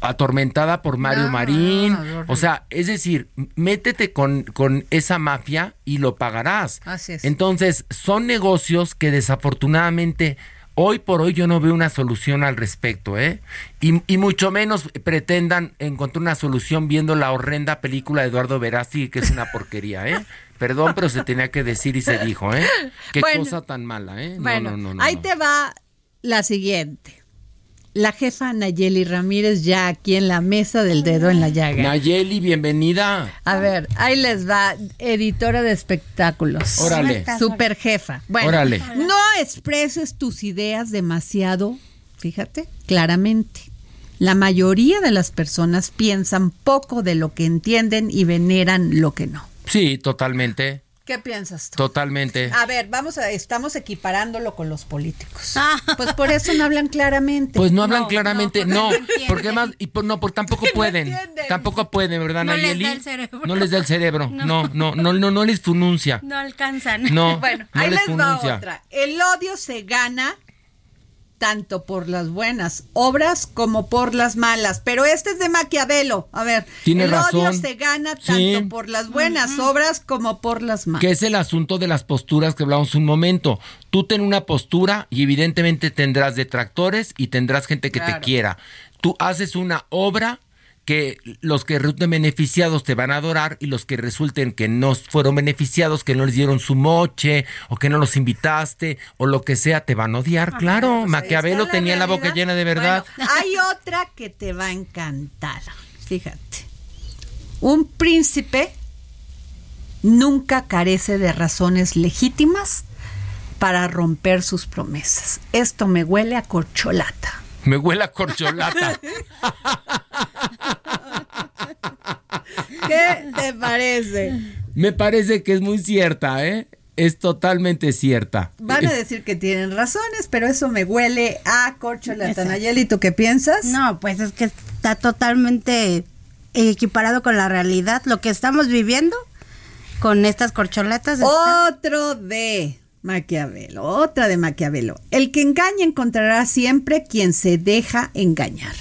atormentada por Mario Marín. o sea, es decir, métete con, con esa mafia y lo pagarás. Así es. Entonces, son negocios que desafortunadamente Hoy por hoy yo no veo una solución al respecto, ¿eh? Y, mucho menos pretendan encontrar una solución viendo la horrenda película de Eduardo Verástegui, que es una porquería, ¿eh? Perdón, pero se tenía que decir y se dijo, ¿eh? Qué cosa tan mala, ¿eh? bueno, ahí te va la siguiente la jefa Nayeli Ramírez ya aquí en la mesa del dedo en la llaga. Nayeli, bienvenida. A ver, ahí les va, editora de espectáculos. Órale. Super jefa. Bueno, Órale. no expreses tus ideas demasiado, fíjate, claramente. La mayoría de las personas piensan poco de lo que entienden y veneran lo que no. Sí, totalmente. ¿Qué piensas tú? Totalmente. A ver, vamos a, estamos equiparándolo con los políticos. Ah. Pues por eso no hablan claramente. Pues no hablan claramente, no, porque más, y por, no, por tampoco pueden, tampoco pueden, ¿verdad, no Nayeli? Les da el cerebro. No les da el cerebro, no, no, no, no, no, les pronuncia. No alcanzan. No, bueno, ahí les, va otra. El odio se gana tanto por las buenas obras como por las malas. Pero este es de Maquiavelo. A ver, el odio se gana tanto por las buenas obras como por las malas. Que es el asunto de las posturas que hablamos un momento. Tú ten una postura y evidentemente tendrás detractores y tendrás gente que te quiera. Tú haces una obra que los que resulten beneficiados te van a adorar y los que resulten que no fueron beneficiados, que no les dieron su moche o que no los invitaste o lo que sea, te van a odiar. claro, pues Maquiavelo tenía la boca llena de verdad. hay otra que te va a encantar. Fíjate. Un príncipe nunca carece de razones legítimas para romper sus promesas. Esto me huele a corcholata. Me huele a corcholata. ¿Qué te parece? Me parece que es muy cierta, ¿eh? Es totalmente cierta. Van a decir que tienen razones, pero eso me huele a corcholata. Nayeli, ¿tú qué piensas? No, pues es que está totalmente equiparado con la realidad. Lo que estamos viviendo con estas corcholatas. está- Otro de Maquiavelo, otra de Maquiavelo. El que engaña encontrará siempre quien se deja engañar.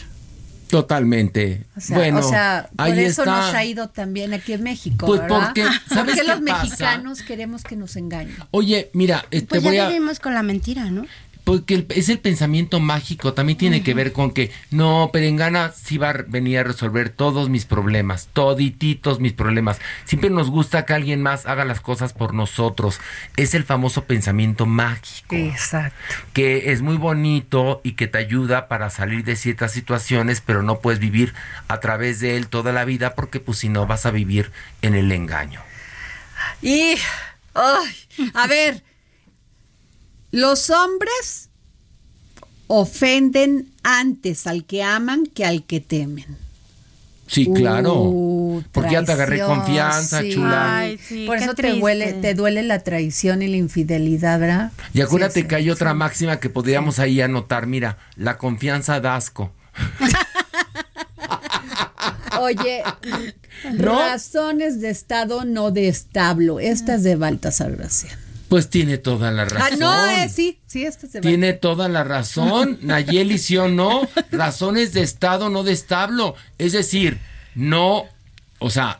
Totalmente. O sea, bueno, o sea, por ahí eso está. nos ha ido también aquí en México. Pues ¿verdad? porque, ¿sabes Porque qué los pasa? mexicanos queremos que nos engañen. Oye, mira, eh, Pues te voy ya a. vivimos con la mentira, ¿no? Porque es el pensamiento mágico, también tiene que ver con que no, Perengana sí va a venir a resolver todos mis problemas, todititos mis problemas. Siempre nos gusta que alguien más haga las cosas por nosotros. Es el famoso pensamiento mágico, Exacto. que es muy bonito y que te ayuda para salir de ciertas situaciones, pero no puedes vivir a través de él toda la vida porque pues si no vas a vivir en el engaño. Y, ay, a ver, los hombres ofenden antes al que aman que al que temen. Sí, claro. Uh, porque ya te agarré confianza, sí. chula. Ay, sí, Por eso te duele, te duele la traición y la infidelidad, ¿verdad? Y acuérdate Sí, sí, que hay otra máxima que podríamos ahí anotar. Mira, la confianza da asco. Oye, ¿No? razones de estado, no de establo. Esta es de Baltasar Gracián. Pues tiene toda la Ah, razón. no, eh, sí, sí, es de Tiene toda la razón, Nayeli, sí o no. Razones de estado, no de establo. Es decir, no, o sea,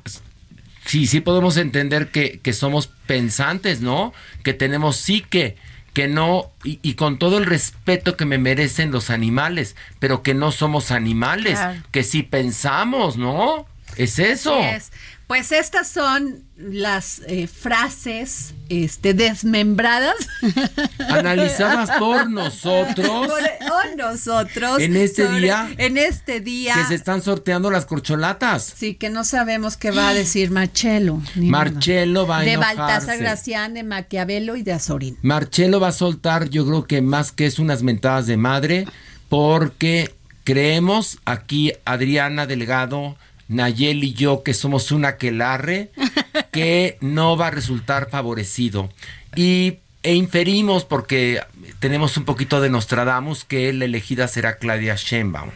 sí, sí podemos entender que, que somos pensantes, ¿no? Que tenemos psique, que no, y, y con todo el respeto que me merecen los animales, pero que no somos animales, Claro. que sí pensamos, ¿no? Es eso. Es. Pues estas son las eh, frases este, desmembradas Analizadas por nosotros. por o nosotros En este sobre- día En este día. que se están sorteando las corcholatas. Sí, que no sabemos qué va a decir Marcelo. Marcelo va a De enojarse. Baltasar Gracián, de Maquiavelo y de Azorín. Marcelo va a soltar, yo creo que más que es unas mentadas de madre, porque creemos aquí Adriana Delgado, Nayel y yo que somos una quelarre, que no va a resultar favorecido. Y e inferimos, porque tenemos un poquito de Nostradamus, que la elegida será Claudia Sheinbaum.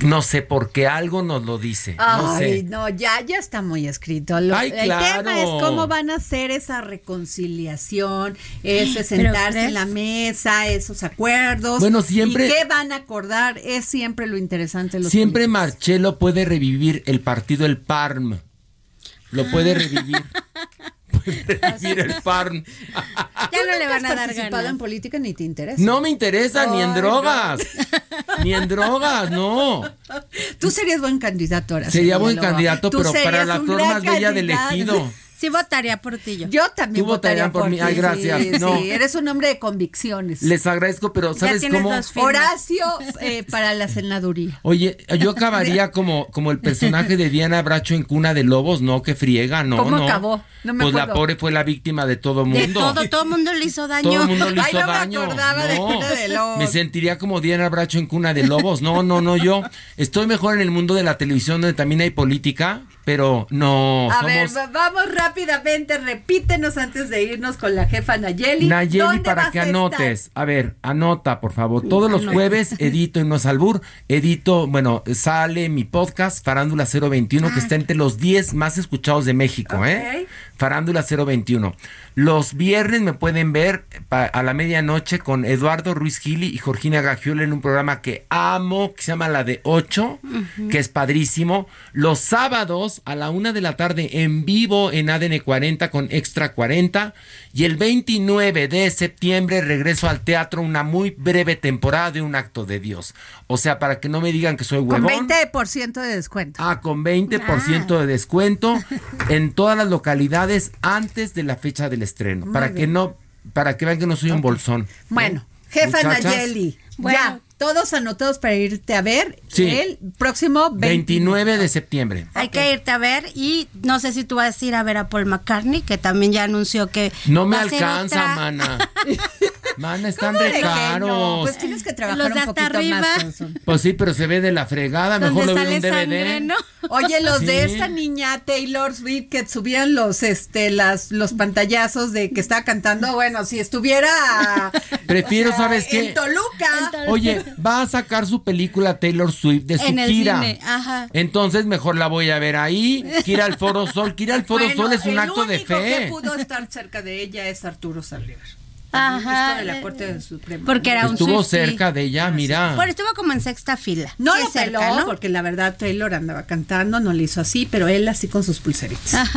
No sé por qué algo nos lo dice. no Ay, sé. no, ya, ya está muy escrito. Lo- Ay, el claro. tema es cómo van a hacer esa reconciliación, ese sentarse en la mesa, esos acuerdos. Bueno, siempre- ¿Y qué van a acordar? Es siempre lo interesante. Los Siempre políticos. Marcelo puede revivir el partido El Parm. Lo puede revivir. puede revivir el Parm. Ya no le van a dar participado ganas. en política ni te interesa. No me interesa ni en drogas. Ni en drogas, no. Tú serías buen candidato ahora. Sería buen candidato, Tú pero para la flor más bella del ejido. Sí votaría por ti yo. Yo también Tú votaría por por mí. ti, Ay, gracias. Sí, No. sí, eres un hombre de convicciones. Les agradezco, pero ¿sabes cómo? dos. Horacio eh, para la senaduría. Oye, yo acabaría como, como el personaje de Diana Bracho en Cuna de Lobos, no, que friega, no, ¿Cómo no. acabó? No me pues la pobre fue la víctima de todo mundo. De todo, todo el mundo le hizo daño. Todo mundo le Ay, hizo no me daño. acordaba de No, Cuna de Lobos. Me sentiría como Diana Bracho en Cuna de Lobos. No, no, no, yo estoy mejor en el mundo de la televisión donde también hay política, pero no, A somos ver, va- vamos rápidamente, repítenos antes de irnos con la jefa Nayeli. Nayeli ¿Dónde para que a estar? anotes. A ver, anota, por favor. Todos los jueves edito en No Albur, edito, bueno, sale mi podcast Farándula 021 que está entre los 10 más escuchados de México, ¿eh? Farándula 021. Los viernes me pueden ver a la medianoche con Eduardo Ruiz Gili y Georgina Gagiola en un programa que amo, que se llama La de 8, que es padrísimo. Los sábados a la una de la tarde en vivo en ADN 40 con Extra 40. Y el 29 de septiembre regreso al teatro una muy breve temporada de Un Acto de Dios. O sea, para que no me digan que soy Con huevón. 20% de descuento. Ah, con 20% de descuento en todas las localidades antes de la fecha del estreno. Muy para que no, para que vean que no soy un bolsón. Bueno, ¿Eh? jefa Muchachas, Nayeli, Bueno, ya. Todos anotados para irte a ver Sí. el próximo 29. 29 de septiembre. Hay que irte a ver y no sé si tú vas a ir a ver a Paul McCartney, que también ya anunció que No me alcanza, otra- mana. Mana, están ¿Cómo de caros. no? Pues tienes que trabajar Los de un hasta poquito arriba. más. Pues sí, pero se ve de la fregada. Mejor lo veo un DVD. sangre, ¿no? Oye, los de esta niña Taylor Swift que subían los este las los pantallazos de que estaba cantando, bueno, si estuviera Prefiero, o sea, ¿sabes qué? En Toluca. Oye, va a sacar su película Taylor Swift de su En el gira. cine, ajá. Entonces mejor la voy a ver ahí. Ir al Foro Sol. Ir al Foro Bueno, Sol es un el acto de único que fe. pudo estar cerca de ella es Arturo Saldívar. Ajá. de la Corte Suprema. Porque era un Estuvo Swiftie. cerca de ella, mira. Bueno, estuvo como en sexta fila. No Sí, lo cerca, peló, ¿no? porque la verdad Taylor andaba cantando, no le hizo así, pero él así con sus pulseritas.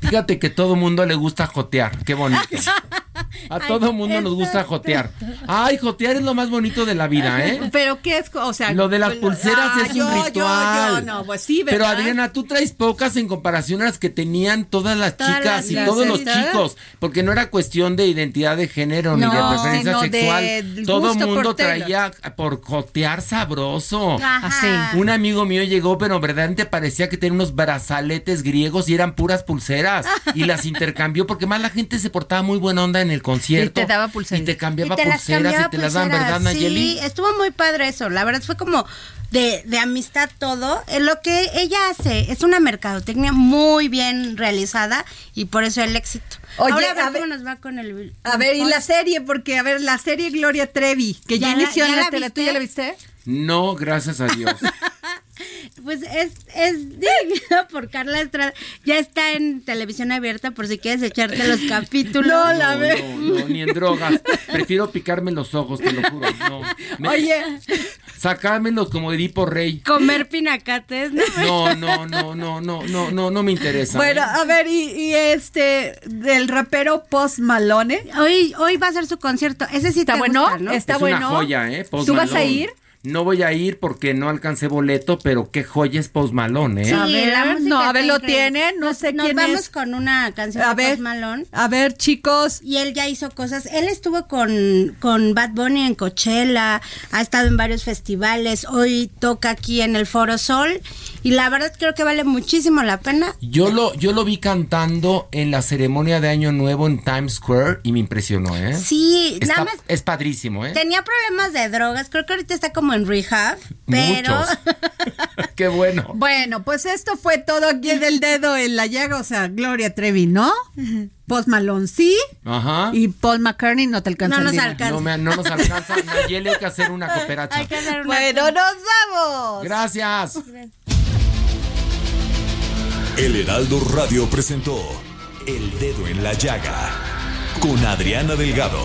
Fíjate que todo mundo le gusta jotear. Qué bonito. A todo mundo nos gusta jotear. Ay, jotear es lo más bonito de la vida, ¿eh? Pero qué es, o sea, Lo de las pulseras ah, es un yo, yo, ritual. yo, no, pues sí, Pero ¿verdad? Adriana, tú traes pocas en comparación a las que tenían todas las Todas chicas las- y las todos los chicos, porque no era cuestión de identidad de género ni No, de preferencia sino de sexual. Todo mundo traía por jotear sabroso. Ajá. Así. Un amigo mío llegó, pero verdaderamente parecía que tenía unos brazaletes griegos y eran puras pulseras. Y las intercambió porque más la gente se portaba muy buena onda en el concierto. Y te daba pulseritas. Y te cambiaba Y te las pulseras cambiaba y te las pulseras. ¿verdad, Nayeli? Sí, estuvo muy padre eso. La verdad fue como de, de amistad todo. Eh, Lo que ella hace es una mercadotecnia muy bien realizada y por eso el éxito. Oye, Ahora a ver a ver- cómo nos va con el... A ver, y la serie, porque, a ver, la serie Gloria Trevi, que ya, ¿Ya la- inició ya en la, la tele, ¿tú ya la viste? No, gracias a Dios. Pues es, es dirigida por Carla Estrada. Ya está en televisión abierta por si quieres echarte los capítulos. No, la No, ve. no, no, ni en drogas. Prefiero picarme los ojos, te lo juro. No. Me- Oye, Sacármelos como Edipo Rey. Comer pinacates, ¿no? No, no, no, no, no, no, no, no me interesa. bueno, ¿eh? a ver, y, y este, del rapero Post Malone. Hoy, hoy va a ser su concierto. Ese sí ¿Está te bueno? gusta, ¿no? Está es bueno. una joya, ¿eh? Post ¿Tú vas a ir? No voy a ir porque no alcancé boleto, pero qué joya es Post Malone, ¿eh? Sí, A ver, la música no, a ver, lo increíble. tienen, no Nos- sé nos quién vamos es. con una canción A de ver, Post Malone. a ver, chicos. Y él ya hizo cosas. Él estuvo con, con Bad Bunny en Coachella, ha estado en varios festivales. Hoy toca aquí en el Foro Sol. Y la verdad creo que vale muchísimo la pena. Yo lo, yo lo vi cantando en la ceremonia de Año Nuevo en Times Square y me impresionó, ¿eh? Sí, Está- nada más. es padrísimo, ¿eh? Tenía problemas de drogas. Creo que ahorita está como en rehab. Pero. Muchos. Qué bueno. Bueno, pues esto fue todo aquí en el dedo en la llaga, o sea, Gloria Trevi, ¿no? Post Malone sí, Ajá. y Paul McCartney no te alcanza No nos alcanza. No, me- no nos alcanza. Nayeli, hay que hacer una cooperacha. Hay que hacer una Bueno, nos vamos. Gracias. El Heraldo Radio presentó El Dedo en la Llaga con Adriana Delgado.